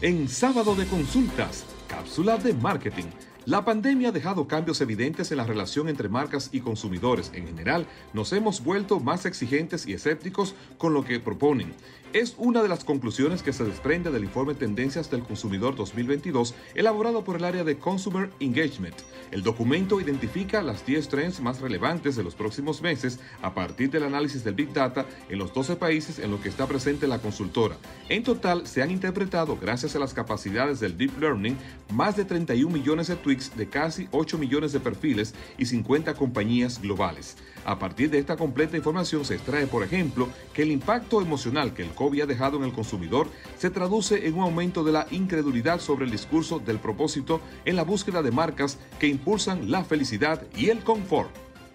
En sábado de consultas, cápsula de marketing. La pandemia ha dejado cambios evidentes en la relación entre marcas y consumidores. En general, nos hemos vuelto más exigentes y escépticos con lo que proponen. Es una de las conclusiones que se desprende del informe Tendencias del Consumidor 2022 elaborado por el área de Consumer Engagement. El documento identifica las 10 trends más relevantes de los próximos meses a partir del análisis del Big Data en los 12 países en los que está presente la consultora. En total, se han interpretado, gracias a las capacidades del Deep Learning, más de 31 millones de tweets de casi 8 millones de perfiles y 50 compañías globales. A partir de esta completa información se extrae, por ejemplo, que el impacto emocional que el COVID ha dejado en el consumidor se traduce en un aumento de la incredulidad sobre el discurso del propósito en la búsqueda de marcas que impulsan la felicidad y el confort.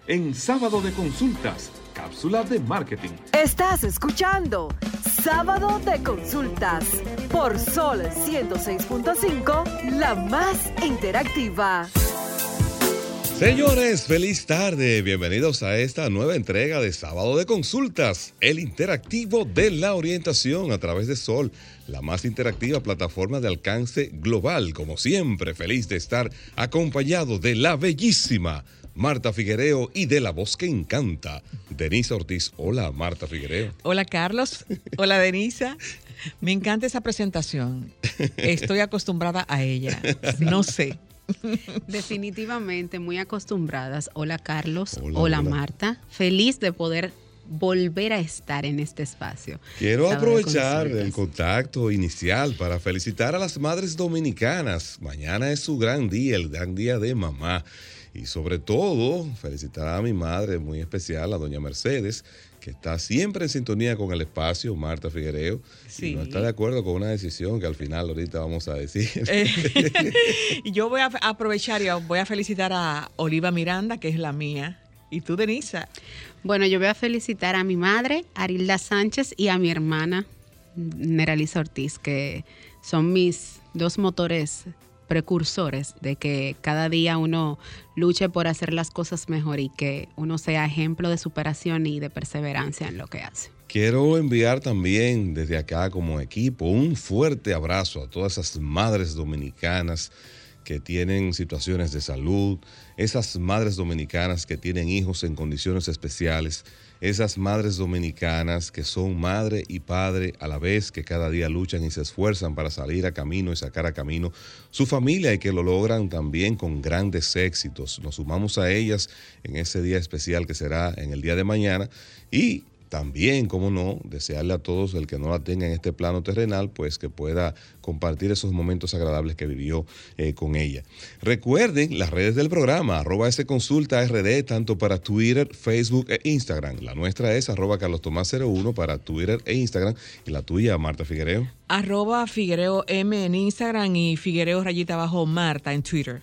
En sábado de consultas, cápsula de marketing. Estás escuchando Sábado de Consultas por Sol 106.5, la más interactiva. Señores, feliz tarde. Bienvenidos a esta nueva entrega de Sábado de Consultas, el interactivo de la orientación a través de Sol, la más interactiva plataforma de alcance global. Como siempre, feliz de estar acompañado de la bellísima Marta Figuereo y de la voz que encanta, Denisa Ortiz. Hola, Marta Figuereo. Hola, Carlos. Hola, Denisa. Me encanta esa presentación. Estoy acostumbrada a ella. No sé. Definitivamente muy acostumbradas. Hola Carlos, hola, Marta. Feliz de poder volver a estar en este espacio. Quiero aprovechar el contacto inicial para felicitar a las madres dominicanas. Mañana es su gran día, el gran día de mamá. Y sobre todo, felicitar a mi madre muy especial, a doña Mercedes, que está siempre en sintonía con el espacio, Marta Figuereo, y no está de acuerdo con una decisión que al final ahorita vamos a decir. Eh, yo voy a aprovechar y voy a felicitar a Oliva Miranda, que es la mía. ¿Y tú, Denisa? Bueno, yo voy a felicitar a mi madre, Arilda Sánchez, y a mi hermana, Neralisa Ortiz, que son mis dos motores precursores de que cada día uno luche por hacer las cosas mejor y que uno sea ejemplo de superación y de perseverancia en lo que hace. Quiero enviar también desde acá como equipo un fuerte abrazo a todas esas madres dominicanas que tienen situaciones de salud, esas madres dominicanas que tienen hijos en condiciones especiales, esas madres dominicanas que son madre y padre a la vez, que cada día luchan y se esfuerzan para salir a camino y sacar a camino su familia y que lo logran también con grandes éxitos. Nos sumamos a ellas en ese día especial que será en el día de mañana y también, como no, desearle a todos el que no la tenga en este plano terrenal, pues que pueda compartir esos momentos agradables que vivió eh, con ella. Recuerden las redes del programa, arroba ese consulta RD, tanto para Twitter, Facebook e Instagram. La nuestra es arroba Carlos Tomás 01 para Twitter e Instagram. Y la tuya, Marta Figuereo. Arroba Figuereo M en Instagram y Figuereo rayita abajo Marta en Twitter.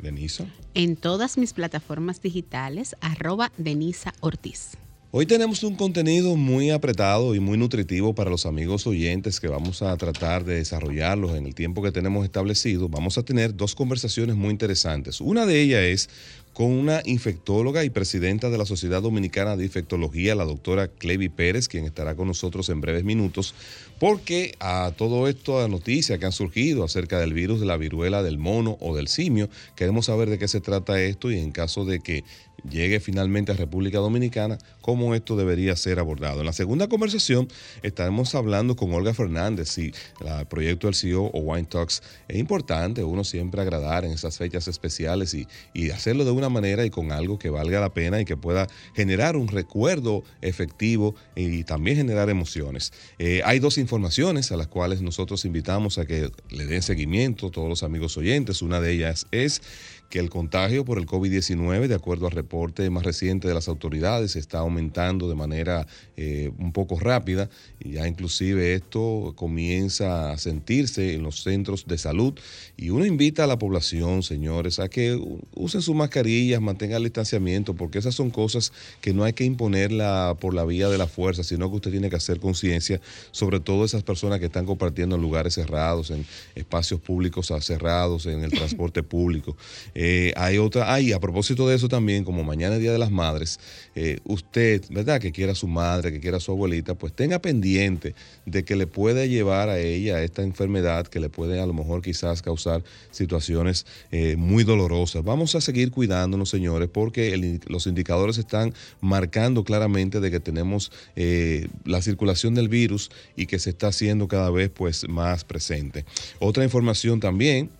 Denisa. En todas mis plataformas digitales, arroba Denisa Ortiz. Hoy tenemos un contenido muy apretado y muy nutritivo para los amigos oyentes que vamos a tratar de desarrollarlos en el tiempo que tenemos establecido. Vamos a tener dos conversaciones muy interesantes. Una de ellas es con una infectóloga y presidenta de la Sociedad Dominicana de Infectología, la doctora Clevi Pérez, quien estará con nosotros en breves minutos, porque a todo esto, a noticias que han surgido acerca del virus de la viruela del mono o del simio, queremos saber de qué se trata esto y en caso de que llegue finalmente a República Dominicana, cómo esto debería ser abordado. En la segunda conversación estaremos hablando con Olga Fernández si el proyecto del CEO o Wine Talks es importante, uno siempre agradar en esas fechas especiales y, y hacerlo de una manera y con algo que valga la pena y que pueda generar un recuerdo efectivo y también generar emociones. Eh, hay dos informaciones a las cuales nosotros invitamos a que le den seguimiento todos los amigos oyentes. Una de ellas es que el contagio por el COVID-19, de acuerdo al reporte más reciente de las autoridades, está aumentando de manera eh, un poco rápida y ya inclusive esto comienza a sentirse en los centros de salud y uno invita a la población, señores, a que usen su mascarilla mascarillas, mantenga el distanciamiento, porque esas son cosas que no hay que imponerla por la vía de la fuerza, sino que usted tiene que hacer conciencia, sobre todo esas personas que están compartiendo en lugares cerrados, en espacios públicos cerrados, en el transporte público. Hay otra, hay a propósito de eso también, como mañana es Día de las Madres, eh, usted, ¿verdad? Que quiera a su madre, que quiera a su abuelita, pues tenga pendiente de que le puede llevar a ella esta enfermedad que le puede a lo mejor quizás causar situaciones eh, muy dolorosas. Vamos a seguir cuidándonos, señores, porque los indicadores están marcando claramente de que tenemos eh, la circulación del virus y que se está haciendo cada vez pues más presente. Otra información también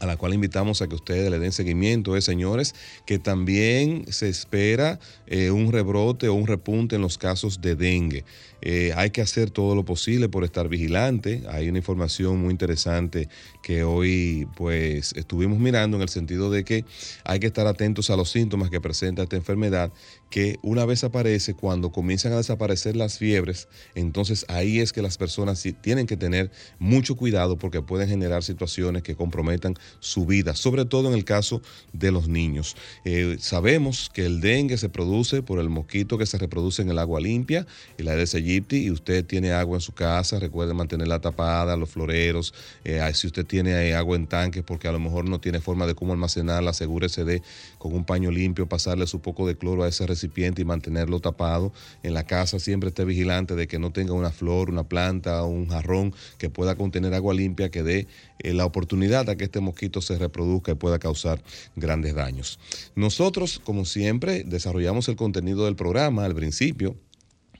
a la cual invitamos a que ustedes le den seguimiento es, señores, que también se espera eh, un rebrote o un repunte en los casos de dengue. Eh, hay que hacer todo lo posible por estar vigilante. Hay una información muy interesante que hoy pues estuvimos mirando en el sentido de que hay que estar atentos a los síntomas que presenta esta enfermedad que una vez aparece, cuando comienzan a desaparecer las fiebres, entonces ahí es que las personas tienen que tener mucho cuidado porque pueden generar situaciones que comprometan su vida, sobre todo en el caso de los niños. Eh, sabemos que el dengue se produce por el mosquito que se reproduce en el agua limpia, el Aedes aegypti, y usted tiene agua en su casa, recuerde mantenerla tapada, los floreros, eh, si usted tiene eh, agua en tanques porque a lo mejor no tiene forma de cómo almacenarla, asegúrese de con un paño limpio pasarle su poco de cloro a ese recipiente y mantenerlo tapado. En la casa siempre esté vigilante de que no tenga una flor, una planta un jarrón que pueda contener agua limpia que dé eh, la oportunidad a que este mosquito se reproduzca y pueda causar grandes daños. Nosotros, como siempre, desarrollamos el contenido del programa al principio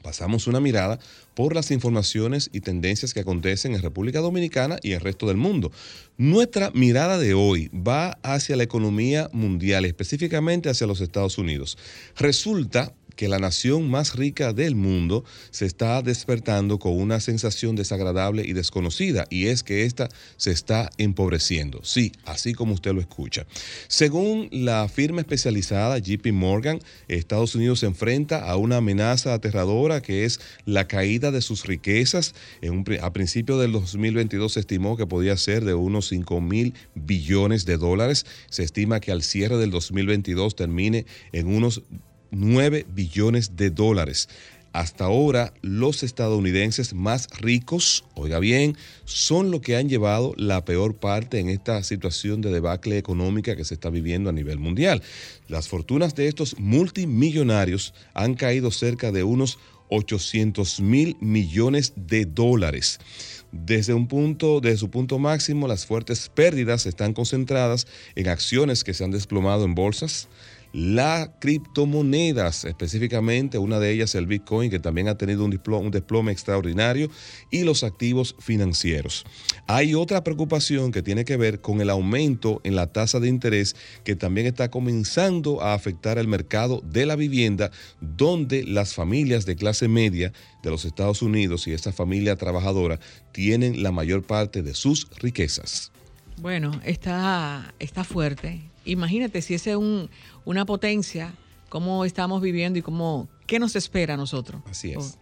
pasamos una mirada por las informaciones y tendencias que acontecen en República Dominicana y el resto del mundo. Nuestra mirada de hoy va hacia la economía mundial, específicamente hacia los Estados Unidos. Resulta que la nación más rica del mundo se está despertando con una sensación desagradable y desconocida, y es que ésta se está empobreciendo. Sí, así como usted lo escucha. Según la firma especializada JP Morgan, Estados Unidos se enfrenta a una amenaza aterradora que es la caída de sus riquezas. En a principios del 2022 se estimó que podía ser de unos 5 mil billones de dólares. Se estima que al cierre del 2022 termine en unos 9 billones de dólares. Hasta ahora, los estadounidenses más ricos, oiga bien, son los que han llevado la peor parte en esta situación de debacle económica que se está viviendo a nivel mundial. Las fortunas de estos multimillonarios han caído cerca de unos 800 mil millones de dólares. Desde un punto, desde su punto máximo, las fuertes pérdidas están concentradas en acciones que se han desplomado en bolsas, las criptomonedas, específicamente una de ellas el Bitcoin, que también ha tenido un desplome, extraordinario, y los activos financieros. Hay otra preocupación que tiene que ver con el aumento en la tasa de interés que también está comenzando a afectar el mercado de la vivienda, donde las familias de clase media de los Estados Unidos y esa familia trabajadora tienen la mayor parte de sus riquezas. Bueno, está, está fuerte. Imagínate si ese es un, una potencia, cómo estamos viviendo y cómo, qué nos espera a nosotros. Así es.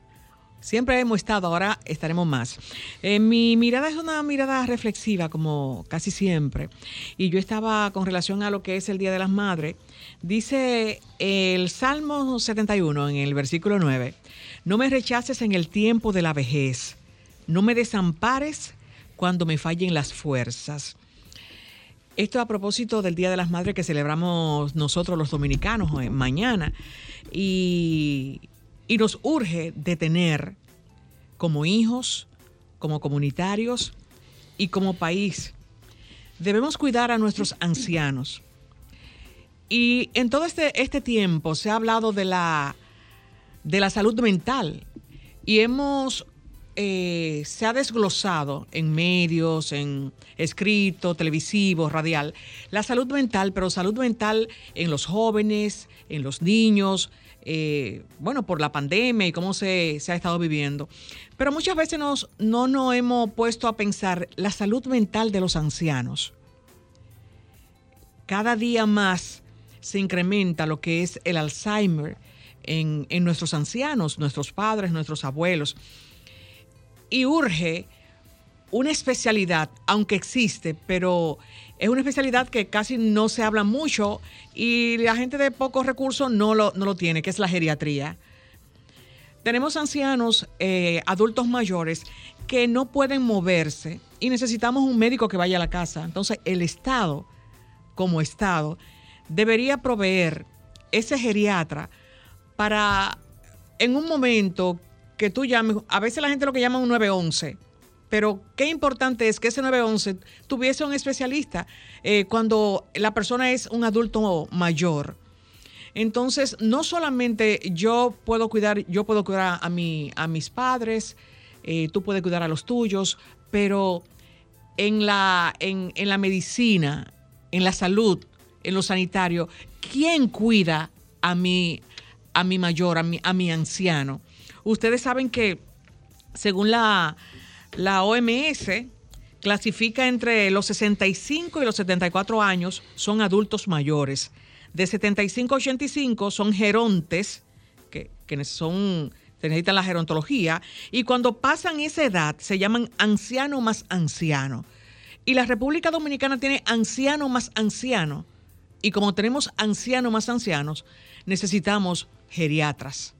Siempre hemos estado, ahora estaremos más. Eh, mi mirada es una mirada reflexiva, como casi siempre. Y yo estaba con relación a lo que es el Día de las Madres. Dice el Salmo 71 en el versículo 9, no me rechaces en el tiempo de la vejez, no me desampares cuando me fallen las fuerzas. Esto a propósito del Día de las Madres que celebramos nosotros los dominicanos eh, mañana. Y, y nos urge detener como hijos, como comunitarios y como país. Debemos cuidar a nuestros ancianos. Y en todo este, este tiempo se ha hablado de la, de la salud mental y hemos eh, se ha desglosado en medios, en escrito, televisivo, radial, la salud mental, pero salud mental en los jóvenes, en los niños, eh, bueno, por la pandemia y cómo se, ha estado viviendo. Pero muchas veces nos, no nos hemos puesto a pensar la salud mental de los ancianos. Cada día más se incrementa lo que es el Alzheimer en, en nuestros ancianos, nuestros padres, nuestros abuelos y urge una especialidad, aunque existe, pero es una especialidad que casi no se habla mucho y la gente de pocos recursos no lo, no lo tiene, que es la geriatría. Tenemos ancianos, eh, adultos mayores, que no pueden moverse y necesitamos un médico que vaya a la casa. Entonces, el Estado, como Estado, debería proveer ese geriatra para, en un momento que tú llames, a veces la gente lo que llama un 911, pero qué importante es que ese 911 tuviese un especialista eh, cuando la persona es un adulto mayor. Entonces, no solamente yo puedo cuidar, yo puedo cuidar a, mi, a mis padres, eh, tú puedes cuidar a los tuyos, pero en la, en, la medicina, en la salud, en lo sanitario, ¿quién cuida a mi, a mi mayor, a mi, a mi anciano? Ustedes saben que según la, la OMS clasifica entre los 65 y los 74 años son adultos mayores. De 75 a 85 son gerontes, que, que son, necesitan la gerontología, y cuando pasan esa edad se llaman anciano más anciano. Y la República Dominicana tiene anciano más anciano. Y como tenemos anciano más ancianos, necesitamos geriatras.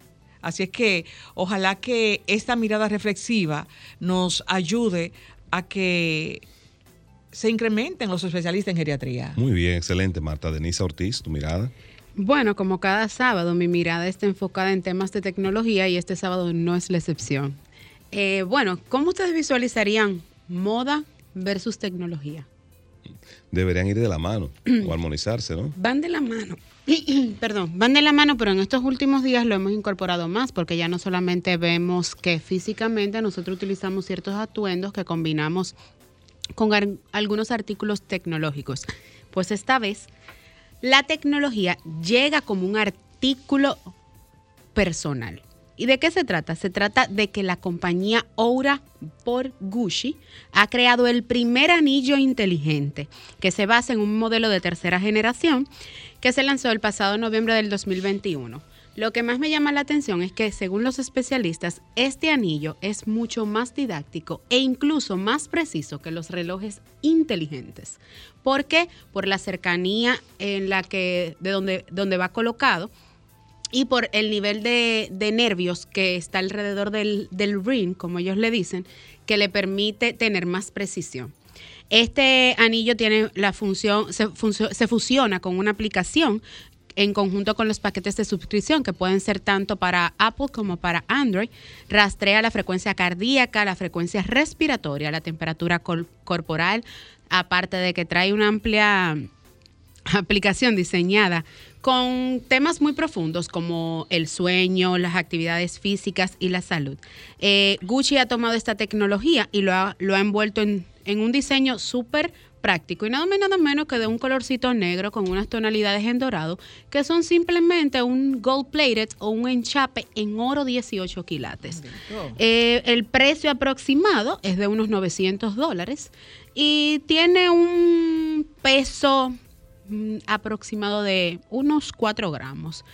Así es que ojalá que esta mirada reflexiva nos ayude a que se incrementen los especialistas en geriatría. Muy bien, excelente, Marta. Denisa Ortiz, tu mirada. Bueno, como cada sábado, mi mirada está enfocada en temas de tecnología y este sábado no es la excepción. Eh, bueno, ¿cómo ustedes visualizarían moda versus tecnología? Deberían ir de la mano o armonizarse, ¿no? Van de la mano. Perdón, van de la mano, pero en estos últimos días lo hemos incorporado más porque ya no solamente vemos que físicamente nosotros utilizamos ciertos atuendos que combinamos con algunos artículos tecnológicos. Pues esta vez la tecnología llega como un artículo personal. ¿Y de qué se trata? Se trata de que la compañía Oura por Gucci ha creado el primer anillo inteligente que se basa en un modelo de tercera generación que se lanzó el pasado noviembre del 2021. Lo que más me llama la atención es que, según los especialistas, este anillo es mucho más didáctico e incluso más preciso que los relojes inteligentes. ¿Por qué? Por la cercanía en la que, de donde, donde va colocado y por el nivel de, nervios que está alrededor del, ring, como ellos le dicen, que le permite tener más precisión. Este anillo tiene la función, se, fusiona con una aplicación en conjunto con los paquetes de suscripción que pueden ser tanto para Apple como para Android. Rastrea la frecuencia cardíaca, la frecuencia respiratoria, la temperatura corporal, aparte de que trae una amplia aplicación diseñada con temas muy profundos como el sueño, las actividades físicas y la salud. Eh, Gucci ha tomado esta tecnología y lo ha, lo ha envuelto en, un diseño súper práctico y nada más nada menos que de un colorcito negro con unas tonalidades en dorado que son simplemente un gold plated o un enchape en oro 18 quilates. Eh, el precio aproximado es de unos 900 dólares y tiene un peso Mm, aproximado de unos 4 gramos.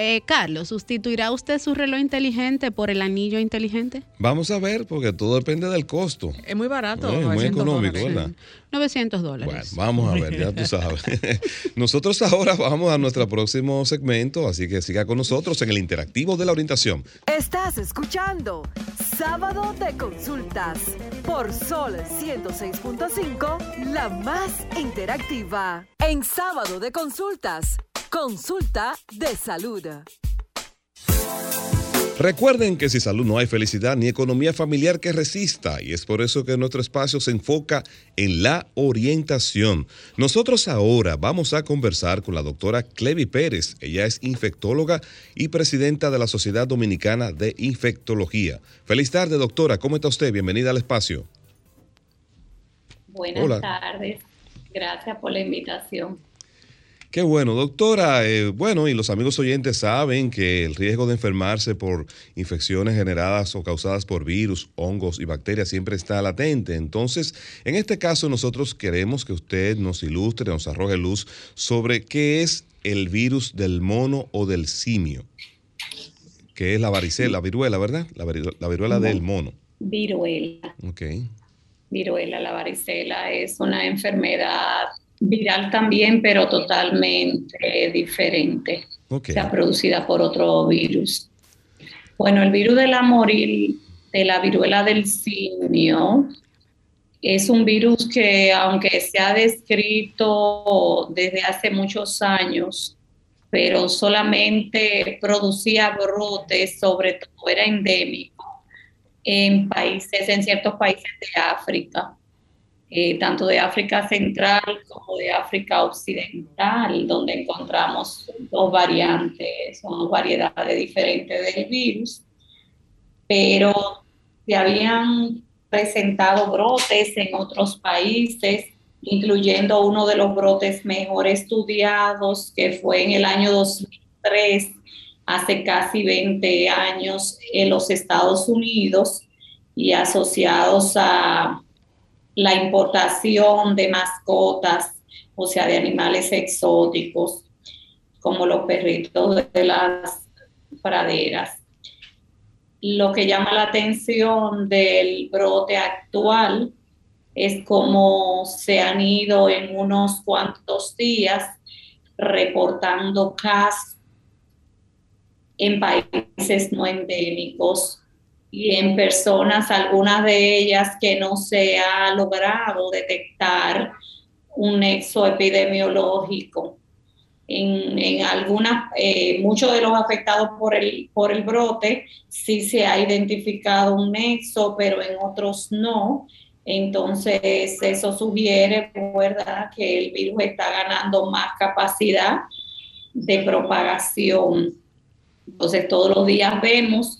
Eh, Carlos, ¿sustituirá usted su reloj inteligente por el anillo inteligente? Vamos a ver, porque todo depende del costo. Es muy barato. es muy económico, ¿verdad? 900 dólares. Bueno, vamos a ver, ya tú sabes. nosotros ahora vamos a nuestro próximo segmento, así que siga con nosotros en el interactivo de la orientación. Estás escuchando Sábado de Consultas por Sol 106.5, la más interactiva. En Sábado de Consultas Consulta de salud. Recuerden que sin salud no hay felicidad ni economía familiar que resista y es por eso que nuestro espacio se enfoca en la orientación. Nosotros ahora vamos a conversar con la doctora Clevi Pérez. Ella es infectóloga y presidenta de la Sociedad Dominicana de Infectología. Feliz tarde, doctora. ¿Cómo está usted? Bienvenida al espacio. Buenas tardes. Gracias por la invitación. Qué bueno, doctora. Eh, bueno, y los amigos oyentes saben que el riesgo de enfermarse por infecciones generadas o causadas por virus, hongos y bacterias siempre está latente. Entonces, en este caso, nosotros queremos que usted nos ilustre, nos arroje luz sobre qué es el virus del mono o del simio, que es la varicela, la viruela, ¿verdad? La, la viruela del mono. Viruela. Ok. Viruela, la varicela es una enfermedad Viral también, pero totalmente diferente. O sea, producida por otro virus. Bueno, el virus de la moril, de la viruela del simio, es un virus que, aunque se ha descrito desde hace muchos años, pero solamente producía brotes, sobre todo era endémico en países, en ciertos países de África, eh, tanto de África Central como de África Occidental, donde encontramos dos variantes, dos variedades diferentes del virus, pero se habían presentado brotes en otros países, incluyendo uno de los brotes mejor estudiados, que fue en el año 2003, hace casi 20 años, en los Estados Unidos y asociados a la importación de mascotas, o sea, de animales exóticos, como los perritos de las praderas. Lo que llama la atención del brote actual es cómo se han ido en unos cuantos días reportando casos en países no endémicos y en personas, algunas de ellas que no se ha logrado detectar un nexo epidemiológico en, algunas, eh, muchos de los afectados por el, por el brote sí se ha identificado un nexo, pero en otros no. Entonces, eso sugiere, que el virus está ganando más capacidad de propagación. Entonces, todos los días vemos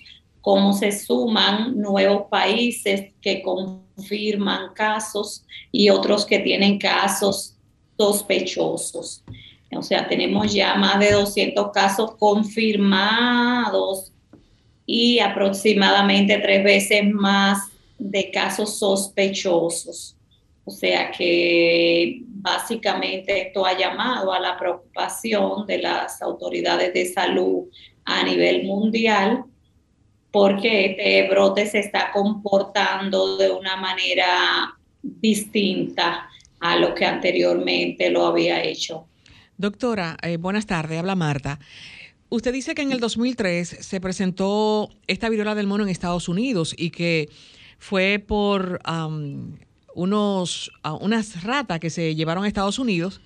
cómo se suman nuevos países que confirman casos y otros que tienen casos sospechosos. O sea, tenemos ya más de 200 casos confirmados y aproximadamente tres veces más de casos sospechosos. O sea que básicamente esto ha llamado a la preocupación de las autoridades de salud a nivel mundial porque este brote se está comportando de una manera distinta a lo que anteriormente lo había hecho. Doctora, eh, buenas tardes, habla Marta. Usted dice que en el 2003 se presentó esta viruela del mono en Estados Unidos y que fue por unos, unas ratas que se llevaron a Estados Unidos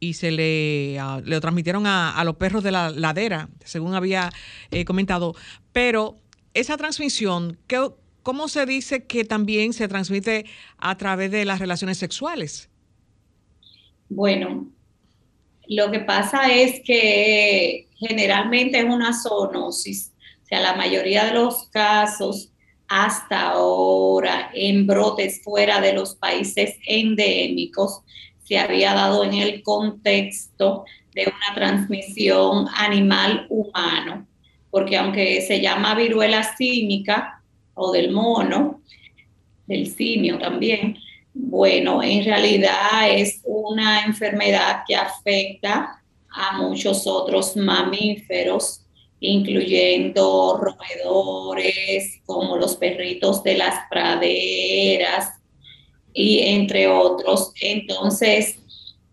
y se le, le transmitieron a, los perros de la ladera, según había eh, comentado. Pero esa transmisión, ¿cómo se dice que también se transmite a través de las relaciones sexuales? Bueno, lo que pasa es que generalmente es una zoonosis, o sea, la mayoría de los casos hasta ahora en brotes fuera de los países endémicos se había dado en el contexto de una transmisión animal-humano, porque aunque se llama viruela símica o del mono, del simio también, bueno, en realidad es una enfermedad que afecta a muchos otros mamíferos, incluyendo roedores, como los perritos de las praderas y entre otros. Entonces,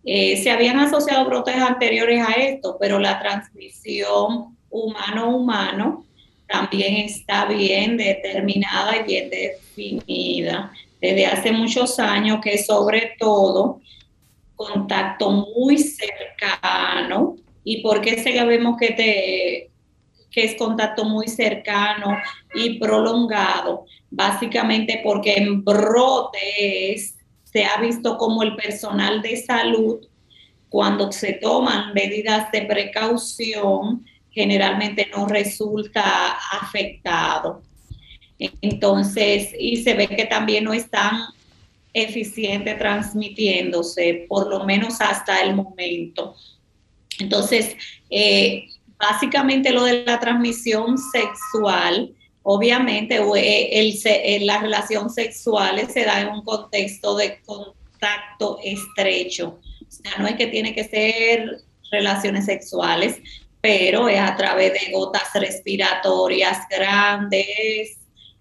eh, se habían asociado brotes anteriores a esto, pero la transmisión humano-humano también está bien determinada y bien definida desde hace muchos años que sobre todo contacto muy cercano. ¿Y por qué sabemos que, te, que es contacto muy cercano y prolongado? Básicamente porque en brotes se ha visto como el personal de salud, cuando se toman medidas de precaución, generalmente no resulta afectado. Entonces, y se ve que también no es tan eficiente transmitiéndose, por lo menos hasta el momento. Entonces, eh, básicamente lo de la transmisión sexual, obviamente el, el, las relaciones sexuales se da en un contexto de contacto estrecho. No es que tiene que ser relaciones sexuales, pero es a través de gotas respiratorias grandes,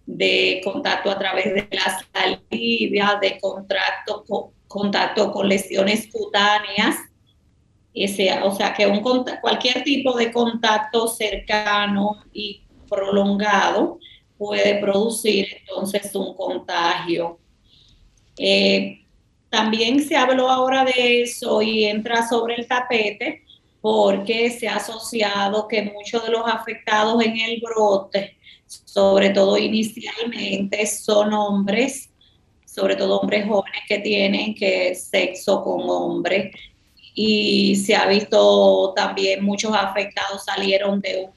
de contacto a través de la saliva, de contacto contacto con lesiones cutáneas, o sea que un, cualquier tipo de contacto cercano y prolongado puede producir entonces un contagio. Eh, también se habló ahora de eso y entra sobre el tapete porque se ha asociado que muchos de los afectados en el brote, sobre todo inicialmente, son hombres, sobre todo hombres jóvenes que tienen que sexo con hombres. Y se ha visto también muchos afectados salieron de,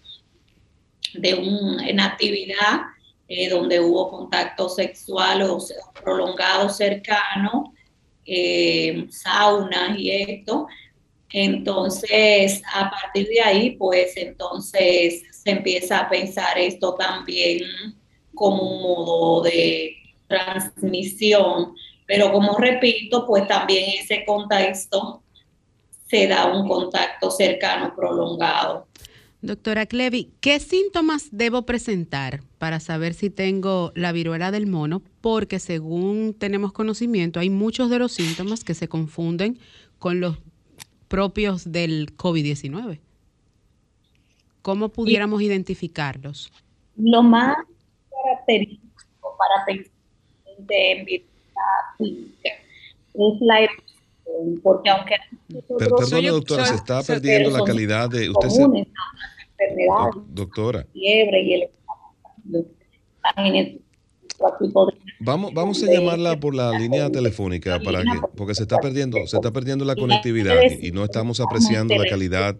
de una actividad eh, donde hubo contacto sexual o prolongado cercano eh, saunas y esto. Entonces, a partir de ahí, pues entonces se empieza a pensar esto también como un modo de transmisión, pero como repito, pues también ese contexto se da un contacto cercano prolongado. Doctora Clevi, ¿qué síntomas debo presentar para saber si tengo la viruela del mono? Porque según tenemos conocimiento, hay muchos de los síntomas que se confunden con los propios del COVID-19. ¿Cómo pudiéramos identificarlos? Lo más característico para pensar en viruela es la porque aunque... perdón, doctora, se está perdiendo la calidad de... Usted se, doctora. Fiebre y el... Vamos, vamos a llamarla por la línea telefónica para que, porque se está perdiendo, se está perdiendo la conectividad y no estamos apreciando la calidad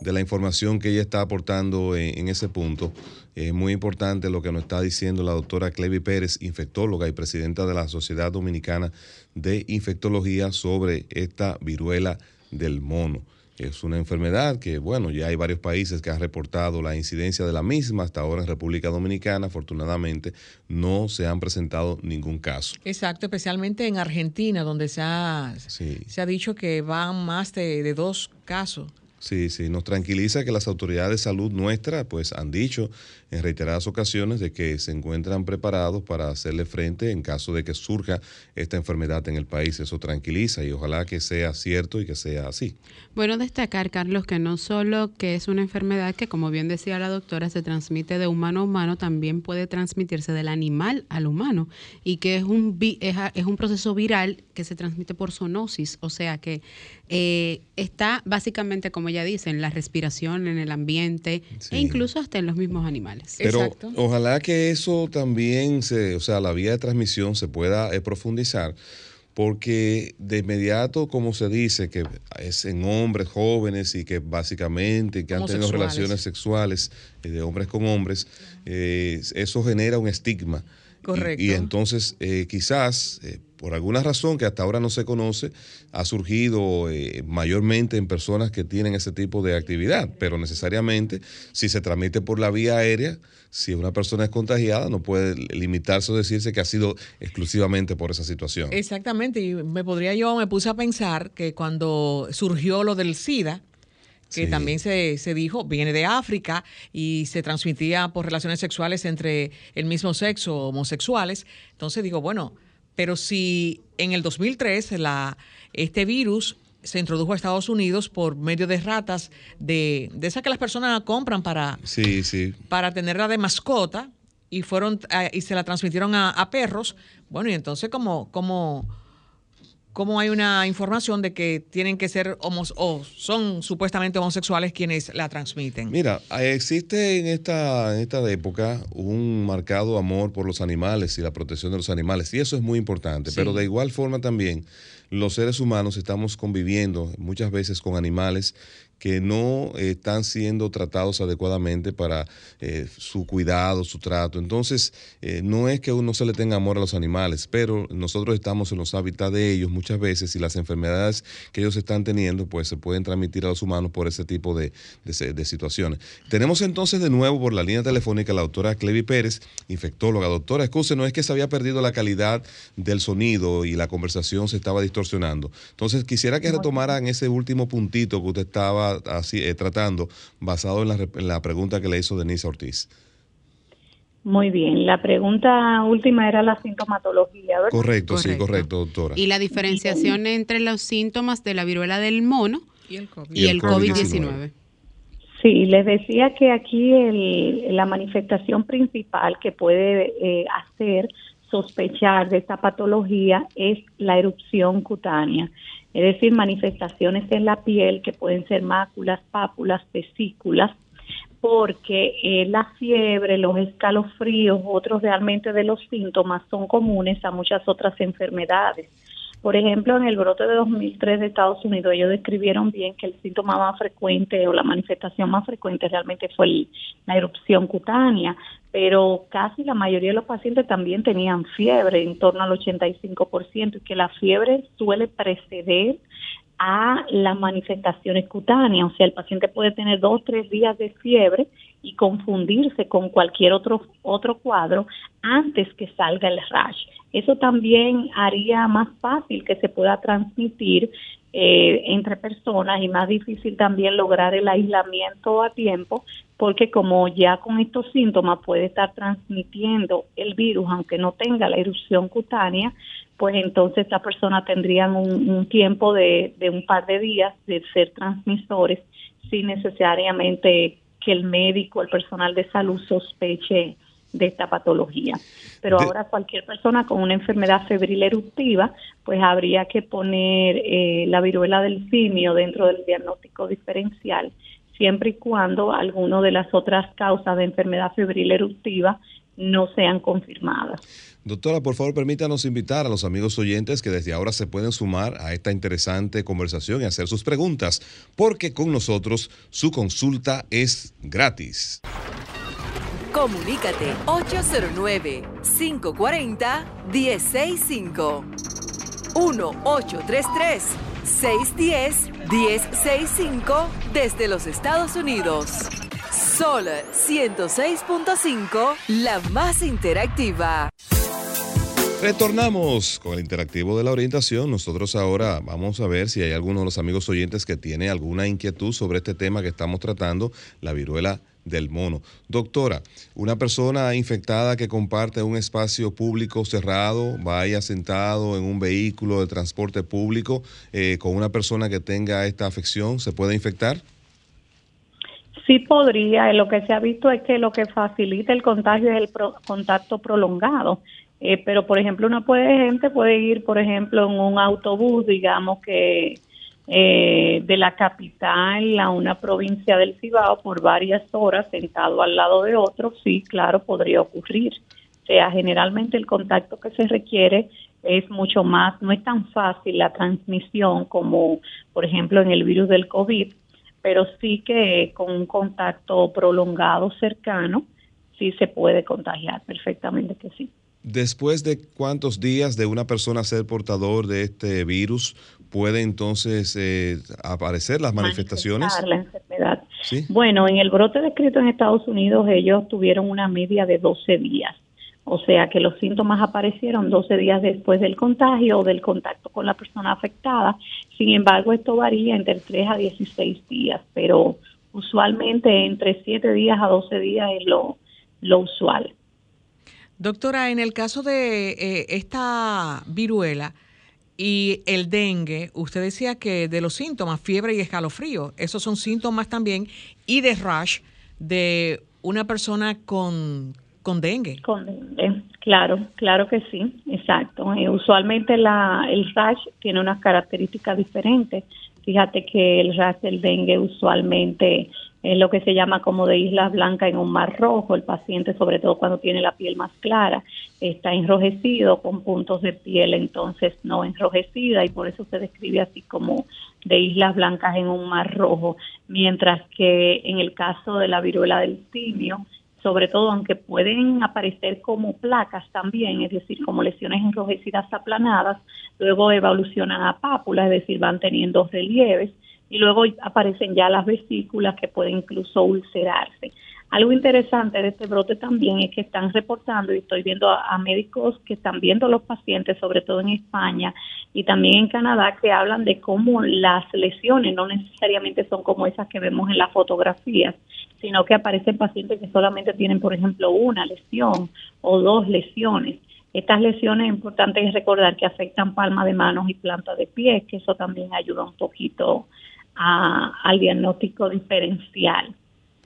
de la información que ella está aportando en, ese punto. Es muy importante lo que nos está diciendo la doctora Clevi Pérez, infectóloga y presidenta de la Sociedad Dominicana de Infectología sobre esta viruela del mono. Es una enfermedad que, bueno, ya hay varios países que han reportado la incidencia de la misma. Hasta ahora en República Dominicana, afortunadamente, no se han presentado ningún caso. Exacto, especialmente en Argentina, donde se ha, se ha dicho que van más de dos casos. Sí, sí, nos tranquiliza que las autoridades de salud nuestra pues han dicho en reiteradas ocasiones de que se encuentran preparados para hacerle frente en caso de que surja esta enfermedad en el país. Eso tranquiliza y ojalá que sea cierto y que sea así. Bueno, destacar, Carlos, que no solo que es una enfermedad que, como bien decía la doctora, se transmite de humano a humano, también puede transmitirse del animal al humano y que es un, es, un proceso viral que se transmite por zoonosis, o sea que eh, está básicamente, como ya dicen, la respiración en el ambiente e incluso hasta en los mismos animales. Pero ojalá que eso también, se, o sea, la vía de transmisión se pueda eh, profundizar porque de inmediato, como se dice, que es en hombres jóvenes y que básicamente que han tenido relaciones sexuales eh, de hombres con hombres, eh, eso genera un estigma. Correcto. Y, entonces eh, quizás, por alguna razón que hasta ahora no se conoce, ha surgido mayormente en personas que tienen ese tipo de actividad, pero necesariamente si se transmite por la vía aérea, si una persona es contagiada, no puede limitarse o decirse que ha sido exclusivamente por esa situación. Exactamente, y me podría yo, me puse a pensar que cuando surgió lo del SIDA, que también se, se, dijo, viene de África y se transmitía por relaciones sexuales entre el mismo sexo, homosexuales. Entonces digo, bueno, pero si en el 2003 la, este virus se introdujo a Estados Unidos por medio de ratas de, de esas que las personas compran para, sí, sí. para tenerla de mascota y fueron y se la transmitieron a, perros. Bueno, y entonces como, como, como hay una información de que tienen que ser homos, o son supuestamente homosexuales quienes la transmiten. Mira, existe en esta, en esta época un marcado amor por los animales y la protección de los animales, y eso es muy importante, pero de igual forma también los seres humanos estamos conviviendo muchas veces con animales que no están siendo tratados adecuadamente para eh, su cuidado, su trato. Entonces, eh, no es que uno se le tenga amor a los animales, pero nosotros estamos en los hábitats de ellos muchas veces y las enfermedades que ellos están teniendo, pues se pueden transmitir a los humanos por ese tipo de, situaciones. Tenemos entonces de nuevo por la línea telefónica la doctora Clevi Pérez, infectóloga. Doctora, excuse, no es que se había perdido la calidad del sonido y la conversación se estaba distorsionando. Entonces, quisiera que retomaran ese último puntito que usted estaba así, eh, tratando basado en la, pregunta que le hizo Denise Ortiz. Muy bien, la pregunta última era la sintomatología, ¿verdad? Correcto, sí, correcto, doctora. Y la diferenciación entre los síntomas de la viruela del mono y el COVID-19. sí, les decía que aquí la manifestación principal que puede eh, hacer sospechar de esta patología es la erupción cutánea, es decir, manifestaciones en la piel que pueden ser máculas, pápulas, vesículas, porque eh, la fiebre, los escalofríos, otros realmente de los síntomas son comunes a muchas otras enfermedades. Por ejemplo, en el brote de 2003 de Estados Unidos, ellos describieron bien que el síntoma más frecuente o la manifestación más frecuente realmente fue la erupción cutánea, pero casi la mayoría de los pacientes también tenían fiebre, en torno al 85%, y que la fiebre suele preceder a las manifestaciones cutáneas. O sea, el paciente puede tener dos tres días de fiebre y confundirse con cualquier otro, otro cuadro antes que salga el rash. Eso también haría más fácil que se pueda transmitir eh, entre personas y más difícil también lograr el aislamiento a tiempo porque como ya con estos síntomas puede estar transmitiendo el virus aunque no tenga la erupción cutánea, pues entonces esta persona tendrían un, tiempo de, de, un par de días de ser transmisores sin necesariamente que el médico, el personal de salud sospeche de esta patología. Pero ahora cualquier persona con una enfermedad febril eruptiva, pues habría que poner eh, la viruela del simio dentro del diagnóstico diferencial, siempre y cuando alguna de las otras causas de enfermedad febril eruptiva no sean confirmadas. Doctora, por favor, permítanos invitar a los amigos oyentes que desde ahora se pueden sumar a esta interesante conversación y hacer sus preguntas, porque con nosotros su consulta es gratis. Comunícate 809-540-1065. 1-833-610-1065 desde los Estados Unidos. Sol 106.5, la más interactiva. Retornamos con el interactivo de la orientación. Nosotros ahora vamos a ver si hay alguno de los amigos oyentes que tiene alguna inquietud sobre este tema que estamos tratando, la viruela del mono. Doctora, una persona infectada que comparte un espacio público cerrado, vaya sentado en un vehículo de transporte público eh, con una persona que tenga esta afección, ¿se puede infectar? Sí podría, lo que se ha visto es que lo que facilita el contagio es el contacto prolongado. Eh, pero, por ejemplo, una puede, gente puede ir, por ejemplo, en un autobús, digamos que eh, de la capital a una provincia del Cibao por varias horas sentado al lado de otro, sí, claro, podría ocurrir. O sea, generalmente el contacto que se requiere es mucho más, no es tan fácil la transmisión como, por ejemplo, en el virus del COVID, pero sí que con un contacto prolongado cercano, sí se puede contagiar, perfectamente que sí. Después de cuántos días de una persona ser portador de este virus, puede entonces eh, aparecer las manifestaciones. La enfermedad. Bueno, en el brote descrito en Estados Unidos, ellos tuvieron una media de 12 días. O sea que los síntomas aparecieron 12 días después del contagio o del contacto con la persona afectada. Sin embargo, esto varía entre 3 a 16 días, pero usualmente entre 7 días a 12 días es lo, lo usual. Doctora, en el caso de eh, esta viruela y el dengue, usted decía que de los síntomas, fiebre y escalofrío, esos son síntomas también, y de rash de una persona con, con dengue. Con dengue, claro, claro que sí, exacto. Eh, usualmente la, el rash tiene unas características diferentes. Fíjate que el rash del dengue usualmente es lo que se llama como de islas blancas en un mar rojo. El paciente, sobre todo cuando tiene la piel más clara, está enrojecido con puntos de piel entonces no enrojecida y por eso se describe así como de islas blancas en un mar rojo. Mientras que en el caso de la viruela del simio, sobre todo aunque pueden aparecer como placas también, es decir, como lesiones enrojecidas aplanadas, luego evolucionan a pápulas, es decir, van teniendo relieves y luego aparecen ya las vesículas que pueden incluso ulcerarse. Algo interesante de este brote también es que están reportando, y estoy viendo a, médicos que están viendo los pacientes, sobre todo en España y también en Canadá, que hablan de cómo las lesiones no necesariamente son como esas que vemos en las fotografías, sino que aparecen pacientes que solamente tienen, por ejemplo, una lesión o dos lesiones. Estas lesiones es importante recordar que afectan palma de manos y planta de pies, que eso también ayuda un poquito al diagnóstico diferencial.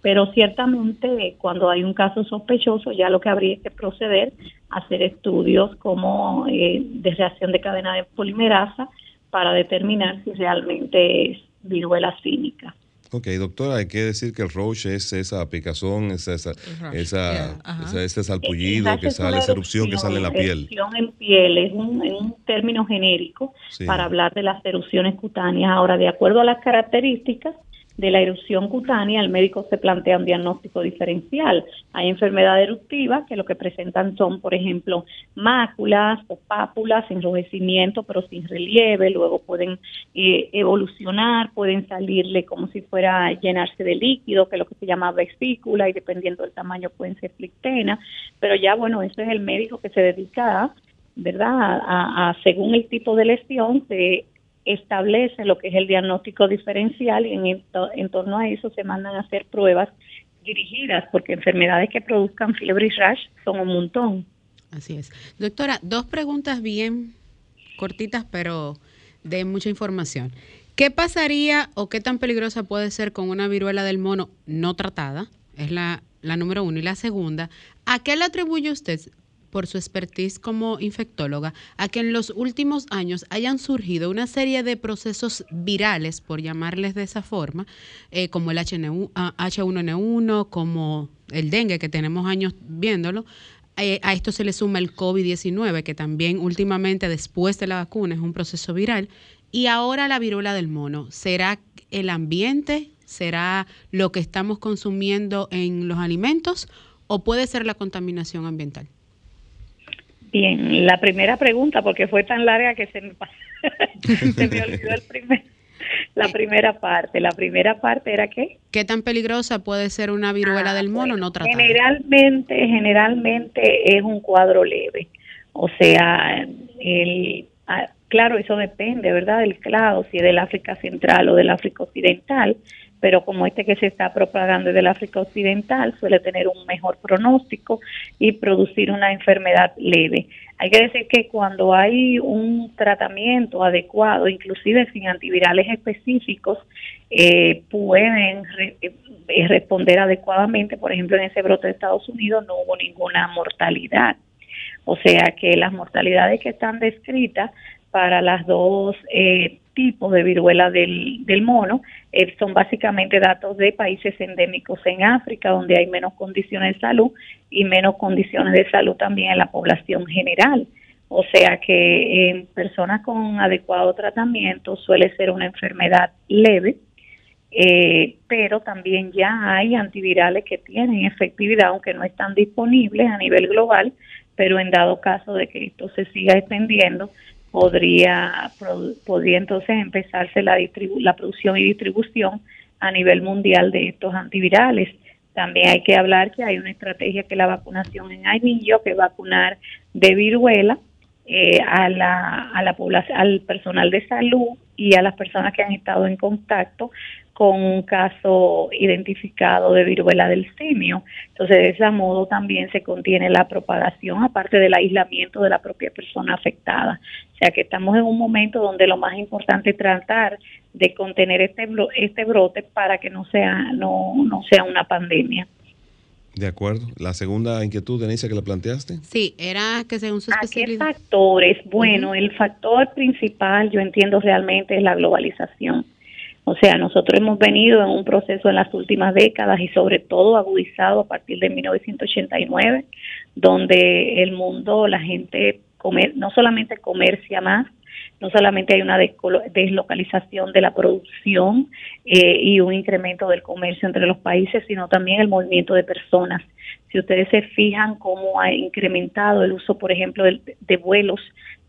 Pero ciertamente cuando hay un caso sospechoso ya lo que habría que proceder a hacer estudios como eh, de reacción de cadena de polimerasa para determinar si realmente es viruela cínica. Ok, doctora, hay que decir que el roche es esa picazón, esa, esa, ese salpullido que sale, esa erupción que sale en la piel. Erupción en piel es un, un término genérico para hablar de las erupciones cutáneas. Ahora, de acuerdo a las características, de la erupción cutánea, el médico se plantea un diagnóstico diferencial. Hay enfermedades eruptivas que lo que presentan son, por ejemplo, máculas o pápulas, enrojecimiento, pero sin relieve, luego pueden eh, evolucionar, pueden salirle como si fuera llenarse de líquido, que es lo que se llama vesícula, y dependiendo del tamaño pueden ser flictena, pero ya, bueno, ese es el médico que se dedica a ¿verdad? A, según el tipo de lesión, se establece lo que es el diagnóstico diferencial y en, en torno a eso se mandan a hacer pruebas dirigidas, porque enfermedades que produzcan fiebre y rash son un montón. Así es. Doctora, dos preguntas bien cortitas, pero de mucha información. ¿Qué pasaría o qué tan peligrosa puede ser con una viruela del mono no tratada? Es la, la número uno. Y la segunda, ¿a qué le atribuye usted por su expertise como infectóloga, a que en los últimos años hayan surgido una serie de procesos virales, por llamarles de esa forma, eh, como el H1N1, ah, como el dengue, que tenemos años viéndolo. Eh, a esto se le suma el COVID-19, que también últimamente después de la vacuna es un proceso viral. Y ahora la viruela del mono. ¿Será el ambiente? ¿Será lo que estamos consumiendo en los alimentos? ¿O puede ser la contaminación ambiental? Bien, la primera pregunta, porque fue tan larga que se me, se me olvidó el primer, la primera parte. La primera parte era qué? ¿Qué tan peligrosa puede ser una viruela ah, del mono no tratada? Generalmente, generalmente es un cuadro leve. O sea, el, ah, claro, eso depende, ¿verdad? Del clado, si es del África Central o del África Occidental pero como este que se está propagando del África Occidental suele tener un mejor pronóstico y producir una enfermedad leve. Hay que decir que cuando hay un tratamiento adecuado, inclusive sin antivirales específicos, eh, pueden eh, responder adecuadamente. Por ejemplo, en ese brote de Estados Unidos no hubo ninguna mortalidad. O sea que las mortalidades que están descritas para las dos eh, tipos de viruela del, mono eh, son básicamente datos de países endémicos en África, donde hay menos condiciones de salud y menos condiciones de salud también en la población general. O sea que en personas con adecuado tratamiento suele ser una enfermedad leve, eh, pero también ya hay antivirales que tienen efectividad, aunque no están disponibles a nivel global, pero en dado caso de que esto se siga extendiendo, podría, podría entonces empezarse la, la producción y distribución a nivel mundial de estos antivirales. También hay que hablar que hay una estrategia que la vacunación en Aymillo, que vacunar de viruela eh, a la, a la población, al personal de salud y a las personas que han estado en contacto con un caso identificado de viruela del simio. Entonces, de ese modo también se contiene la propagación, aparte del aislamiento de la propia persona afectada. O sea que estamos en un momento donde lo más importante es tratar de contener este, este brote para que no sea, no, no sea una pandemia. De acuerdo. La segunda inquietud, Denise, que la planteaste. Sí, era que según su especialidad. qué factores? Bueno, el factor principal, yo entiendo realmente, es la globalización o sea, nosotros hemos venido en un proceso en las últimas décadas y sobre todo agudizado a partir de 1989, donde el mundo, la gente no solamente comercia más, no solamente hay una deslocalización de la producción eh, y un incremento del comercio entre los países, sino también el movimiento de personas. Si ustedes se fijan cómo ha incrementado el uso, por ejemplo, de vuelos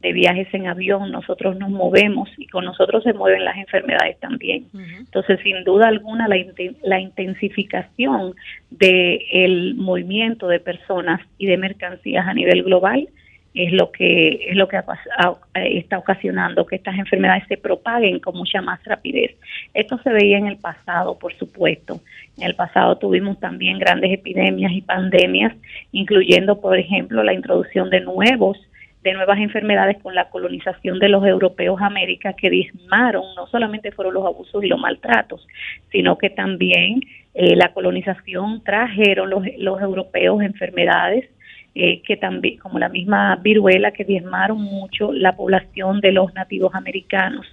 de viajes en avión, nosotros nos movemos y con nosotros se mueven las enfermedades también. Entonces, sin duda alguna, la, la intensificación del movimiento de personas y de mercancías a nivel global es lo que es lo que está ocasionando que estas enfermedades se propaguen con mucha más rapidez. Esto se veía en el pasado, por supuesto. En el pasado tuvimos también grandes epidemias y pandemias, incluyendo, por ejemplo, la introducción de nuevos de nuevas enfermedades con la colonización de los europeos a América que diezmaron, no solamente fueron los abusos y los maltratos, sino que también eh, la colonización trajeron los, los europeos enfermedades eh, que también, como la misma viruela, que diezmaron mucho la población de los nativos americanos.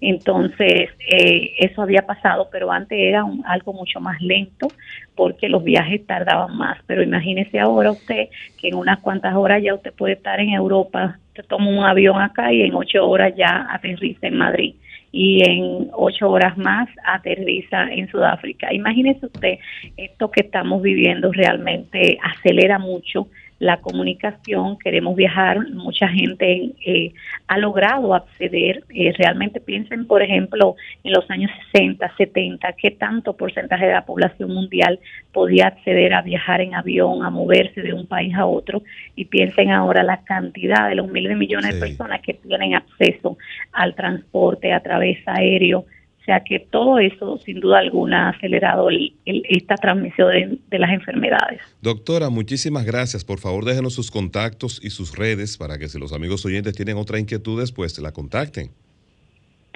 Entonces, eh, eso había pasado, pero antes era algo mucho más lento porque los viajes tardaban más. Pero imagínese ahora usted que en unas cuantas horas ya usted puede estar en Europa, se toma un avión acá y en ocho horas ya aterriza en Madrid y en ocho horas más aterriza en Sudáfrica. Imagínese usted, esto que estamos viviendo realmente acelera mucho la comunicación, queremos viajar, mucha gente eh, ha logrado acceder, eh, realmente piensen, por ejemplo, en los años 60, 70, qué tanto porcentaje de la población mundial podía acceder a viajar en avión, a moverse de un país a otro, y piensen ahora la cantidad de los miles de millones de personas que tienen acceso al transporte a través aéreo, o sea que todo eso, sin duda alguna, ha acelerado esta transmisión de, las enfermedades. Doctora, muchísimas gracias. Por favor, déjenos sus contactos y sus redes para que si los amigos oyentes tienen otra inquietud, pues la contacten.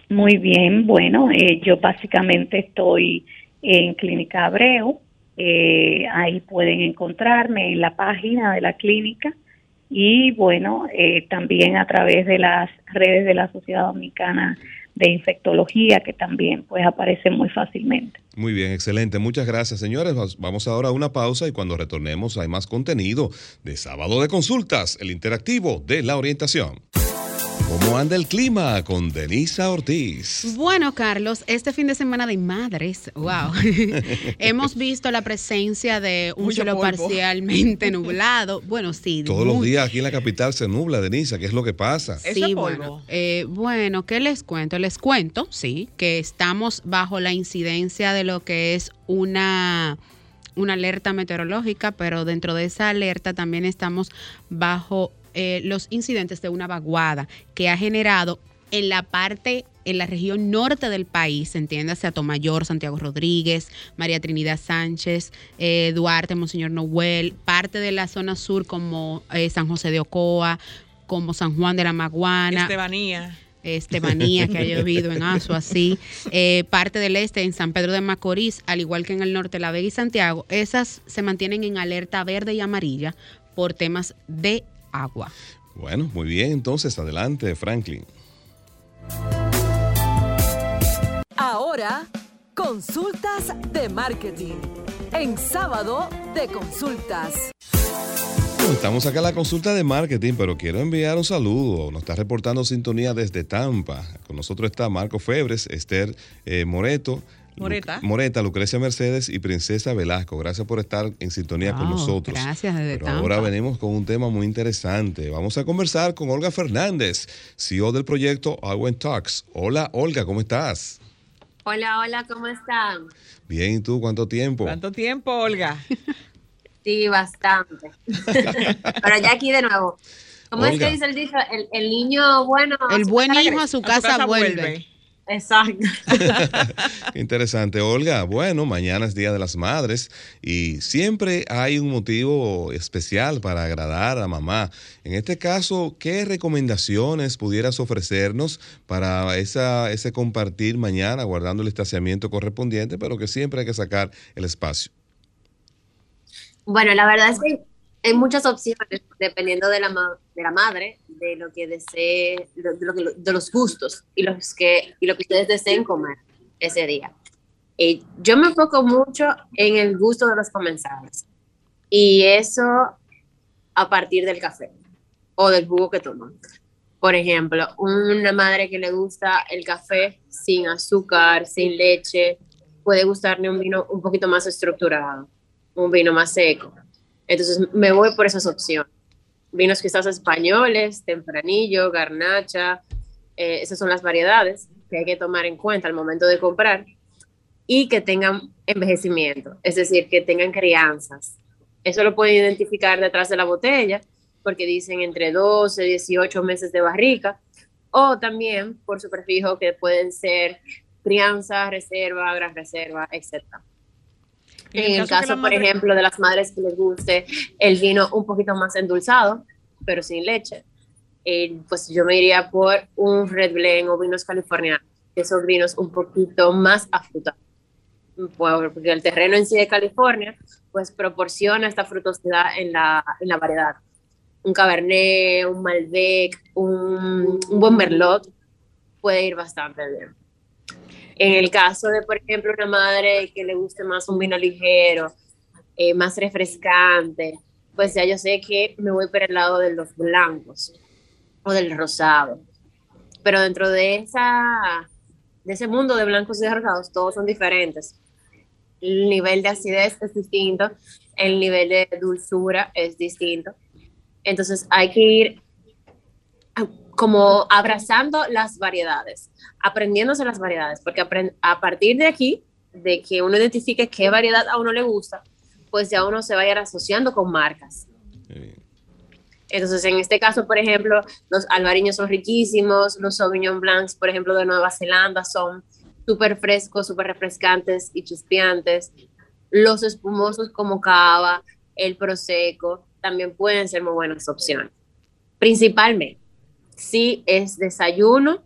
Muy bien, bueno, eh, yo básicamente estoy en Clínica Abreu. Eh, ahí pueden encontrarme en la página de la clínica y bueno, eh, también a través de las redes de la Sociedad Dominicana de infectología que también pues aparece muy fácilmente. Muy bien, excelente. Muchas gracias, señores. Vamos ahora a una pausa y cuando retornemos hay más contenido de sábado de consultas, el interactivo de la orientación. ¿Cómo anda el clima con Denisa Ortiz? Bueno, Carlos, este fin de semana de madres, wow, hemos visto la presencia de un cielo parcialmente nublado. Bueno, sí. Todos los días aquí en la capital se nubla, Denisa, ¿qué es lo que pasa? Sí, bueno, eh, bueno, ¿qué les cuento? Les cuento, sí, que estamos bajo la incidencia de lo que es una una alerta meteorológica, pero dentro de esa alerta también estamos bajo eh, los incidentes de una vaguada que ha generado en la parte, en la región norte del país, entiéndase a Tomayor, Santiago Rodríguez, María Trinidad Sánchez, eh, Duarte, Monseñor Noel, parte de la zona sur como eh, San José de Ocoa, como San Juan de la Maguana. Estebanía. Estebanía, que ha llovido en Aso, así, parte del este en San Pedro de Macorís, al igual que en el norte, La Vega y Santiago, esas se mantienen en alerta verde y amarilla por temas de agua. Bueno, muy bien, entonces adelante, Franklin. Ahora, consultas de marketing. En sábado de consultas. estamos acá en la consulta de marketing, pero quiero enviar un saludo. Nos está reportando sintonía desde Tampa. Con nosotros está Marco Febres, Esther eh, Moreto, Moreta. Moreta, Lucrecia Mercedes y Princesa Velasco. Gracias por estar en sintonía con nosotros. Gracias, desde Pero ahora venimos con un tema muy interesante. Vamos a conversar con Olga Fernández, CEO del proyecto Agua Talks. Hola, Olga, ¿cómo estás? Hola, hola, ¿cómo están? Bien, ¿y tú cuánto tiempo? ¿Cuánto tiempo, Olga? Sí, bastante. Pero ya aquí de nuevo. ¿Cómo es que dice el dicho? El, niño bueno. El buen hijo a su casa, vuelve. Exacto. Interesante, Olga. Bueno, mañana es Día de las Madres y siempre hay un motivo especial para agradar a mamá. En este caso, ¿qué recomendaciones pudieras ofrecernos para esa, ese compartir mañana, guardando el estacionamiento correspondiente, pero que siempre hay que sacar el espacio? Bueno, la verdad es que hay muchas opciones dependiendo de la, de la madre, de lo que desee, de, los gustos y, los que, y lo que ustedes deseen comer ese día. Eh, yo me enfoco mucho en el gusto de los comensales y eso a partir del café o del jugo que toman. Por ejemplo, una madre que le gusta el café sin azúcar, sin leche, puede gustarle un vino un poquito más estructurado, un vino más seco entonces me voy por esas opciones. vinos quizás españoles, tempranillo, garnacha, eh, esas son las variedades que hay que tomar en cuenta al momento de comprar y que tengan envejecimiento, es decir, que tengan crianzas. Eso lo pueden identificar detrás de la botella porque dicen entre 12 y 18 meses de barrica o también por su prefijo que pueden ser crianza, reserva, gran reserva, etc. En el, caso, por ejemplo, de las madres que les guste el vino un poquito más endulzado, pero sin leche, eh, pues yo me iría por un Red Blend o vinos californianos, que son vinos un poquito más afrutados. Porque el terreno en sí de California, pues proporciona esta frutosidad en la, en la variedad. Un Cabernet, un Malbec, un, un buen Merlot puede ir bastante bien. En el caso de, por ejemplo, una madre que le guste más un vino ligero, eh, más refrescante, pues ya yo sé que me voy por el lado de los blancos o del rosado. Pero dentro de, esa, de ese mundo de blancos y rosados, todos son diferentes. El nivel de acidez es distinto, el nivel de dulzura es distinto. Entonces hay que ir como abrazando las variedades, aprendiéndose las variedades, porque a partir de aquí, de que uno identifique qué variedad a uno le gusta, pues ya uno se va a ir asociando con marcas. Entonces, en este caso, por ejemplo, los albariños son riquísimos, los Sauvignon Blancs, por ejemplo, de Nueva Zelanda, son súper frescos, súper refrescantes y chispeantes. Los espumosos como cava, el prosecco, también pueden ser muy buenas opciones. Principalmente, si es desayuno,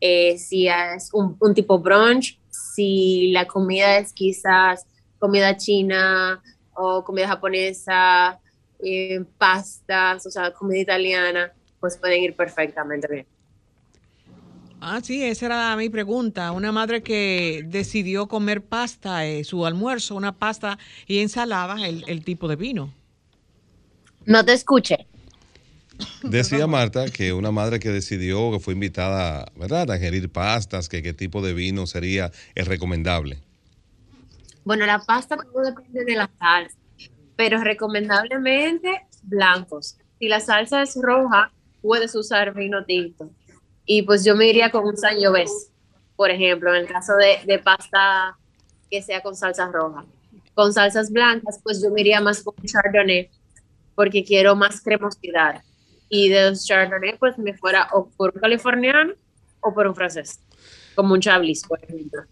eh, si es un, tipo brunch, si la comida es quizás comida china o comida japonesa, eh, pastas, o sea, comida italiana, pues pueden ir perfectamente bien. Ah, sí, esa era mi pregunta. Una madre que decidió comer pasta, eh, su almuerzo, una pasta y ensalada, el, el tipo de vino. No te escuché. Decía Marta que una madre que decidió, que fue invitada, ¿verdad?, a ingerir pastas, que qué tipo de vino sería el recomendable. Bueno, la pasta depende de la salsa, pero recomendablemente blancos. Si la salsa es roja, puedes usar vino tinto. Y pues yo me iría con un Sangiovese, por ejemplo, en el caso de, de pasta que sea con salsa roja. Con salsas blancas, pues yo me iría más con Chardonnay, porque quiero más cremosidad y de los Chardonnay pues me fuera o por un californiano o por un francés, como un Chablis, por ejemplo.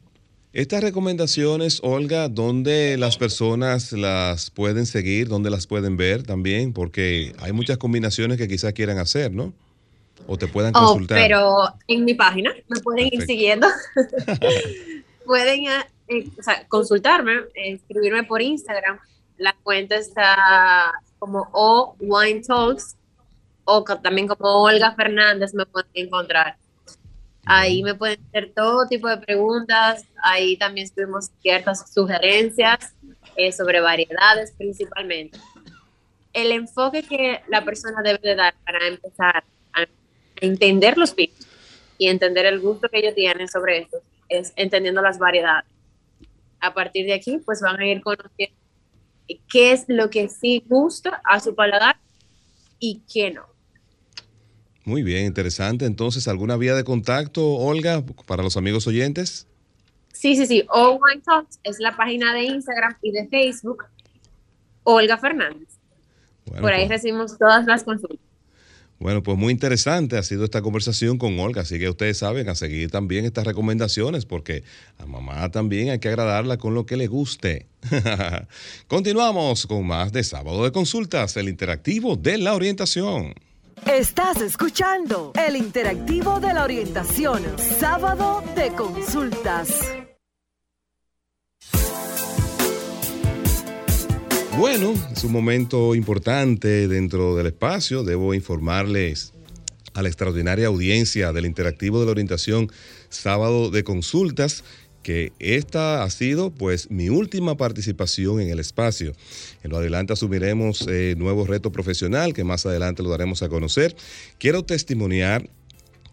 Estas recomendaciones, Olga, ¿dónde las personas las pueden seguir? ¿Dónde las pueden ver también? Porque hay muchas combinaciones que quizás quieran hacer, ¿no? O te puedan oh, consultar. pero en mi página me pueden ir siguiendo. pueden eh, consultarme, escribirme por Instagram. La cuenta está como O Wine Talks o también como Olga Fernández me pueden encontrar. Ahí me pueden hacer todo tipo de preguntas, ahí también tuvimos ciertas sugerencias eh, sobre variedades principalmente. El enfoque que la persona debe de dar para empezar a entender los pinos y entender el gusto que ellos tienen sobre esto es entendiendo las variedades. A partir de aquí, pues van a ir conociendo qué es lo que sí gusta a su paladar y qué no. Muy bien, interesante. Entonces, ¿alguna vía de contacto, Olga, para los amigos oyentes? Sí, sí, sí. All Wine Talks es la página de Instagram y de Facebook. Olga Fernández. Por ahí pues. recibimos todas las consultas. Bueno, pues muy interesante ha sido esta conversación con Olga, así que ustedes saben a seguir también estas recomendaciones porque a mamá también hay que agradarla con lo que le guste. Continuamos con más de Sábado de Consultas, el interactivo de la orientación. Estás escuchando el interactivo de la orientación, sábado de consultas. Bueno, es un momento importante dentro del espacio. Debo informarles a la extraordinaria audiencia del interactivo de la orientación, sábado de consultas que esta ha sido pues mi última participación en el espacio. En lo adelante asumiremos eh, nuevo reto profesional que más adelante lo daremos a conocer. Quiero testimoniar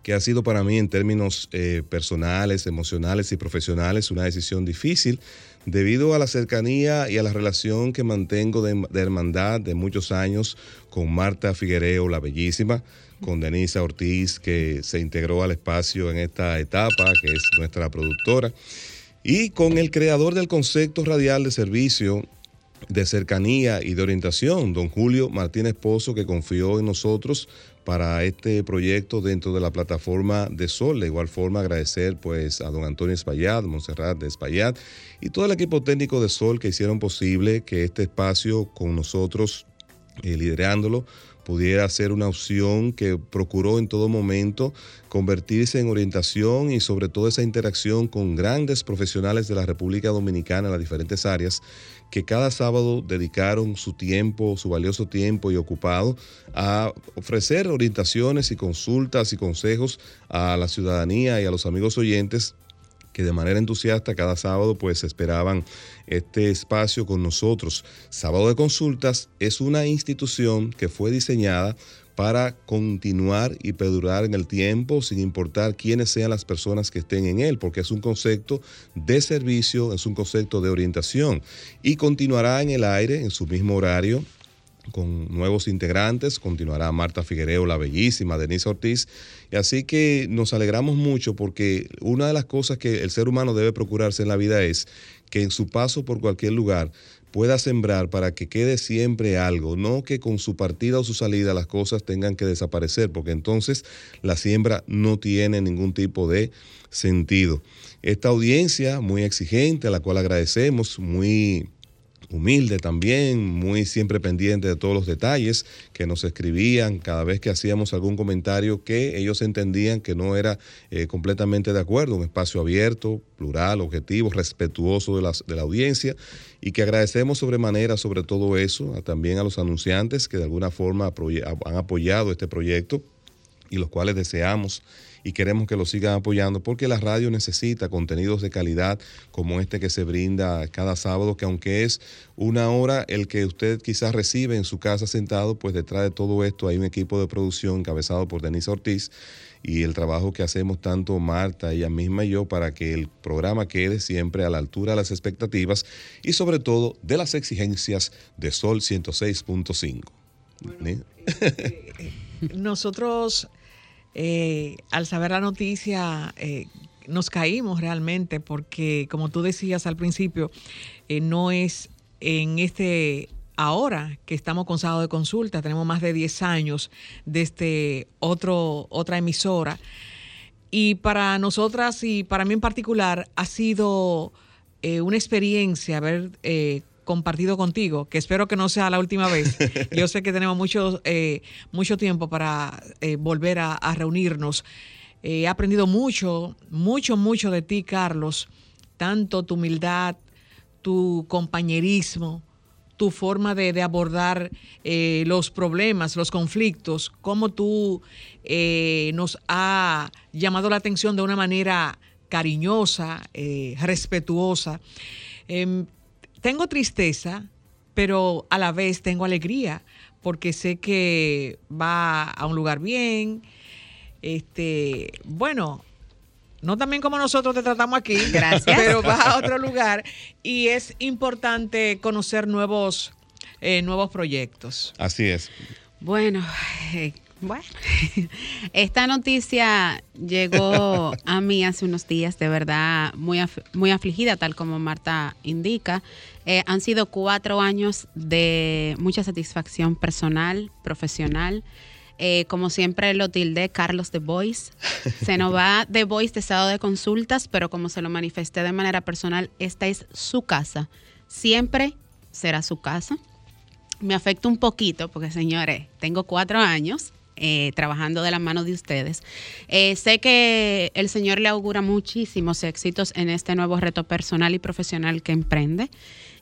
que ha sido para mí en términos eh, personales, emocionales y profesionales una decisión difícil debido a la cercanía y a la relación que mantengo de, hermandad de muchos años con Marta Figuereo, la bellísima, con Denisa Ortiz, que se integró al espacio en esta etapa, que es nuestra productora, y con el creador del concepto radial de servicio de cercanía y de orientación, don Julio Martínez Pozo, que confió en nosotros para este proyecto dentro de la plataforma de Sol. De igual forma, agradecer pues a don Antonio Espaillat, Montserrat de Espaillat y todo el equipo técnico de Sol que hicieron posible que este espacio con nosotros eh, liderándolo pudiera ser una opción que procuró en todo momento convertirse en orientación y sobre todo esa interacción con grandes profesionales de la República Dominicana en las diferentes áreas que cada sábado dedicaron su tiempo, su valioso tiempo y ocupado a ofrecer orientaciones y consultas y consejos a la ciudadanía y a los amigos oyentes que de manera entusiasta cada sábado pues esperaban este espacio con nosotros. Sábado de Consultas es una institución que fue diseñada para continuar y perdurar en el tiempo sin importar quiénes sean las personas que estén en él, porque es un concepto de servicio, es un concepto de orientación y continuará en el aire en su mismo horario con nuevos integrantes, continuará Marta Figuereo, la bellísima, Denise Ortiz, y así que nos alegramos mucho porque una de las cosas que el ser humano debe procurarse en la vida es que en su paso por cualquier lugar pueda sembrar para que quede siempre algo, no que con su partida o su salida las cosas tengan que desaparecer, porque entonces la siembra no tiene ningún tipo de sentido. Esta audiencia muy exigente, a la cual agradecemos, muy humilde también, muy siempre pendiente de todos los detalles, que nos escribían cada vez que hacíamos algún comentario que ellos entendían que no era eh, completamente de acuerdo, un espacio abierto, plural, objetivo, respetuoso de la, de la audiencia y que agradecemos sobremanera sobre todo eso, también a los anunciantes que de alguna forma han apoyado este proyecto y los cuales deseamos y queremos que lo sigan apoyando porque la radio necesita contenidos de calidad como este que se brinda cada sábado, que aunque es una hora el que usted quizás recibe en su casa sentado, pues detrás de todo esto hay un equipo de producción encabezado por Denise Ortiz y el trabajo que hacemos tanto Marta, ella misma y yo para que el programa quede siempre a la altura de las expectativas y sobre todo de las exigencias de Sol 106.5. nosotros eh, al saber la noticia, eh, nos caímos realmente porque, como tú decías al principio, eh, no es en este ahora que estamos con sábado de consulta, tenemos más de 10 años desde este otro, otra emisora. Y para nosotras y para mí en particular ha sido una experiencia haber compartido contigo, que espero que no sea la última vez. Yo sé que tenemos mucho, eh, mucho tiempo para eh, volver a, reunirnos. Eh, he aprendido mucho, mucho, mucho de ti, Carlos, tanto tu humildad, tu compañerismo, tu forma de, abordar los problemas, los conflictos, cómo tú nos ha llamado la atención de una manera cariñosa, respetuosa. Tengo tristeza, pero a la vez tengo alegría porque sé que va a un lugar bien. Este, bueno, no también como nosotros te tratamos aquí, Gracias. pero va a otro lugar y es importante conocer nuevos, eh, nuevos proyectos. Así es. Bueno, eh, bueno, esta noticia llegó a mí hace unos días, de verdad, muy, muy afligida, tal como Marta indica. Eh, han sido cuatro años de mucha satisfacción personal, profesional. Eh, como siempre lo tilde Carlos de Voice. Se nos va de Voice de estado de consultas, pero como se lo manifesté de manera personal, esta es su casa. Siempre será su casa. Me afecta un poquito porque, señores, tengo cuatro años eh, trabajando de la mano de ustedes. Eh, sé que el Señor le augura muchísimos éxitos en este nuevo reto personal y profesional que emprende.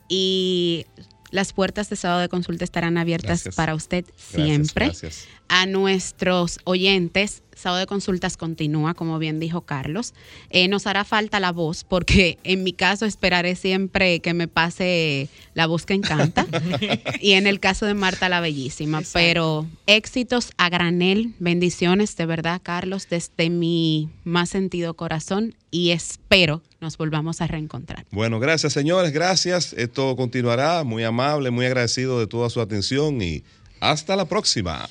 Y las puertas de sábado de consulta estarán abiertas para usted siempre. Gracias, A nuestros oyentes, sábado de consultas continúa, como bien dijo Carlos. Eh, nos hará falta la voz, porque en mi caso esperaré siempre que me pase la voz que encanta. y en el caso de Marta la Bellísima. Pero éxitos a granel, bendiciones de verdad, Carlos, desde mi más sentido corazón y espero nos volvamos a reencontrar. Bueno, gracias señores, gracias. Esto continuará. Muy amable, muy agradecido de toda su atención y hasta la próxima.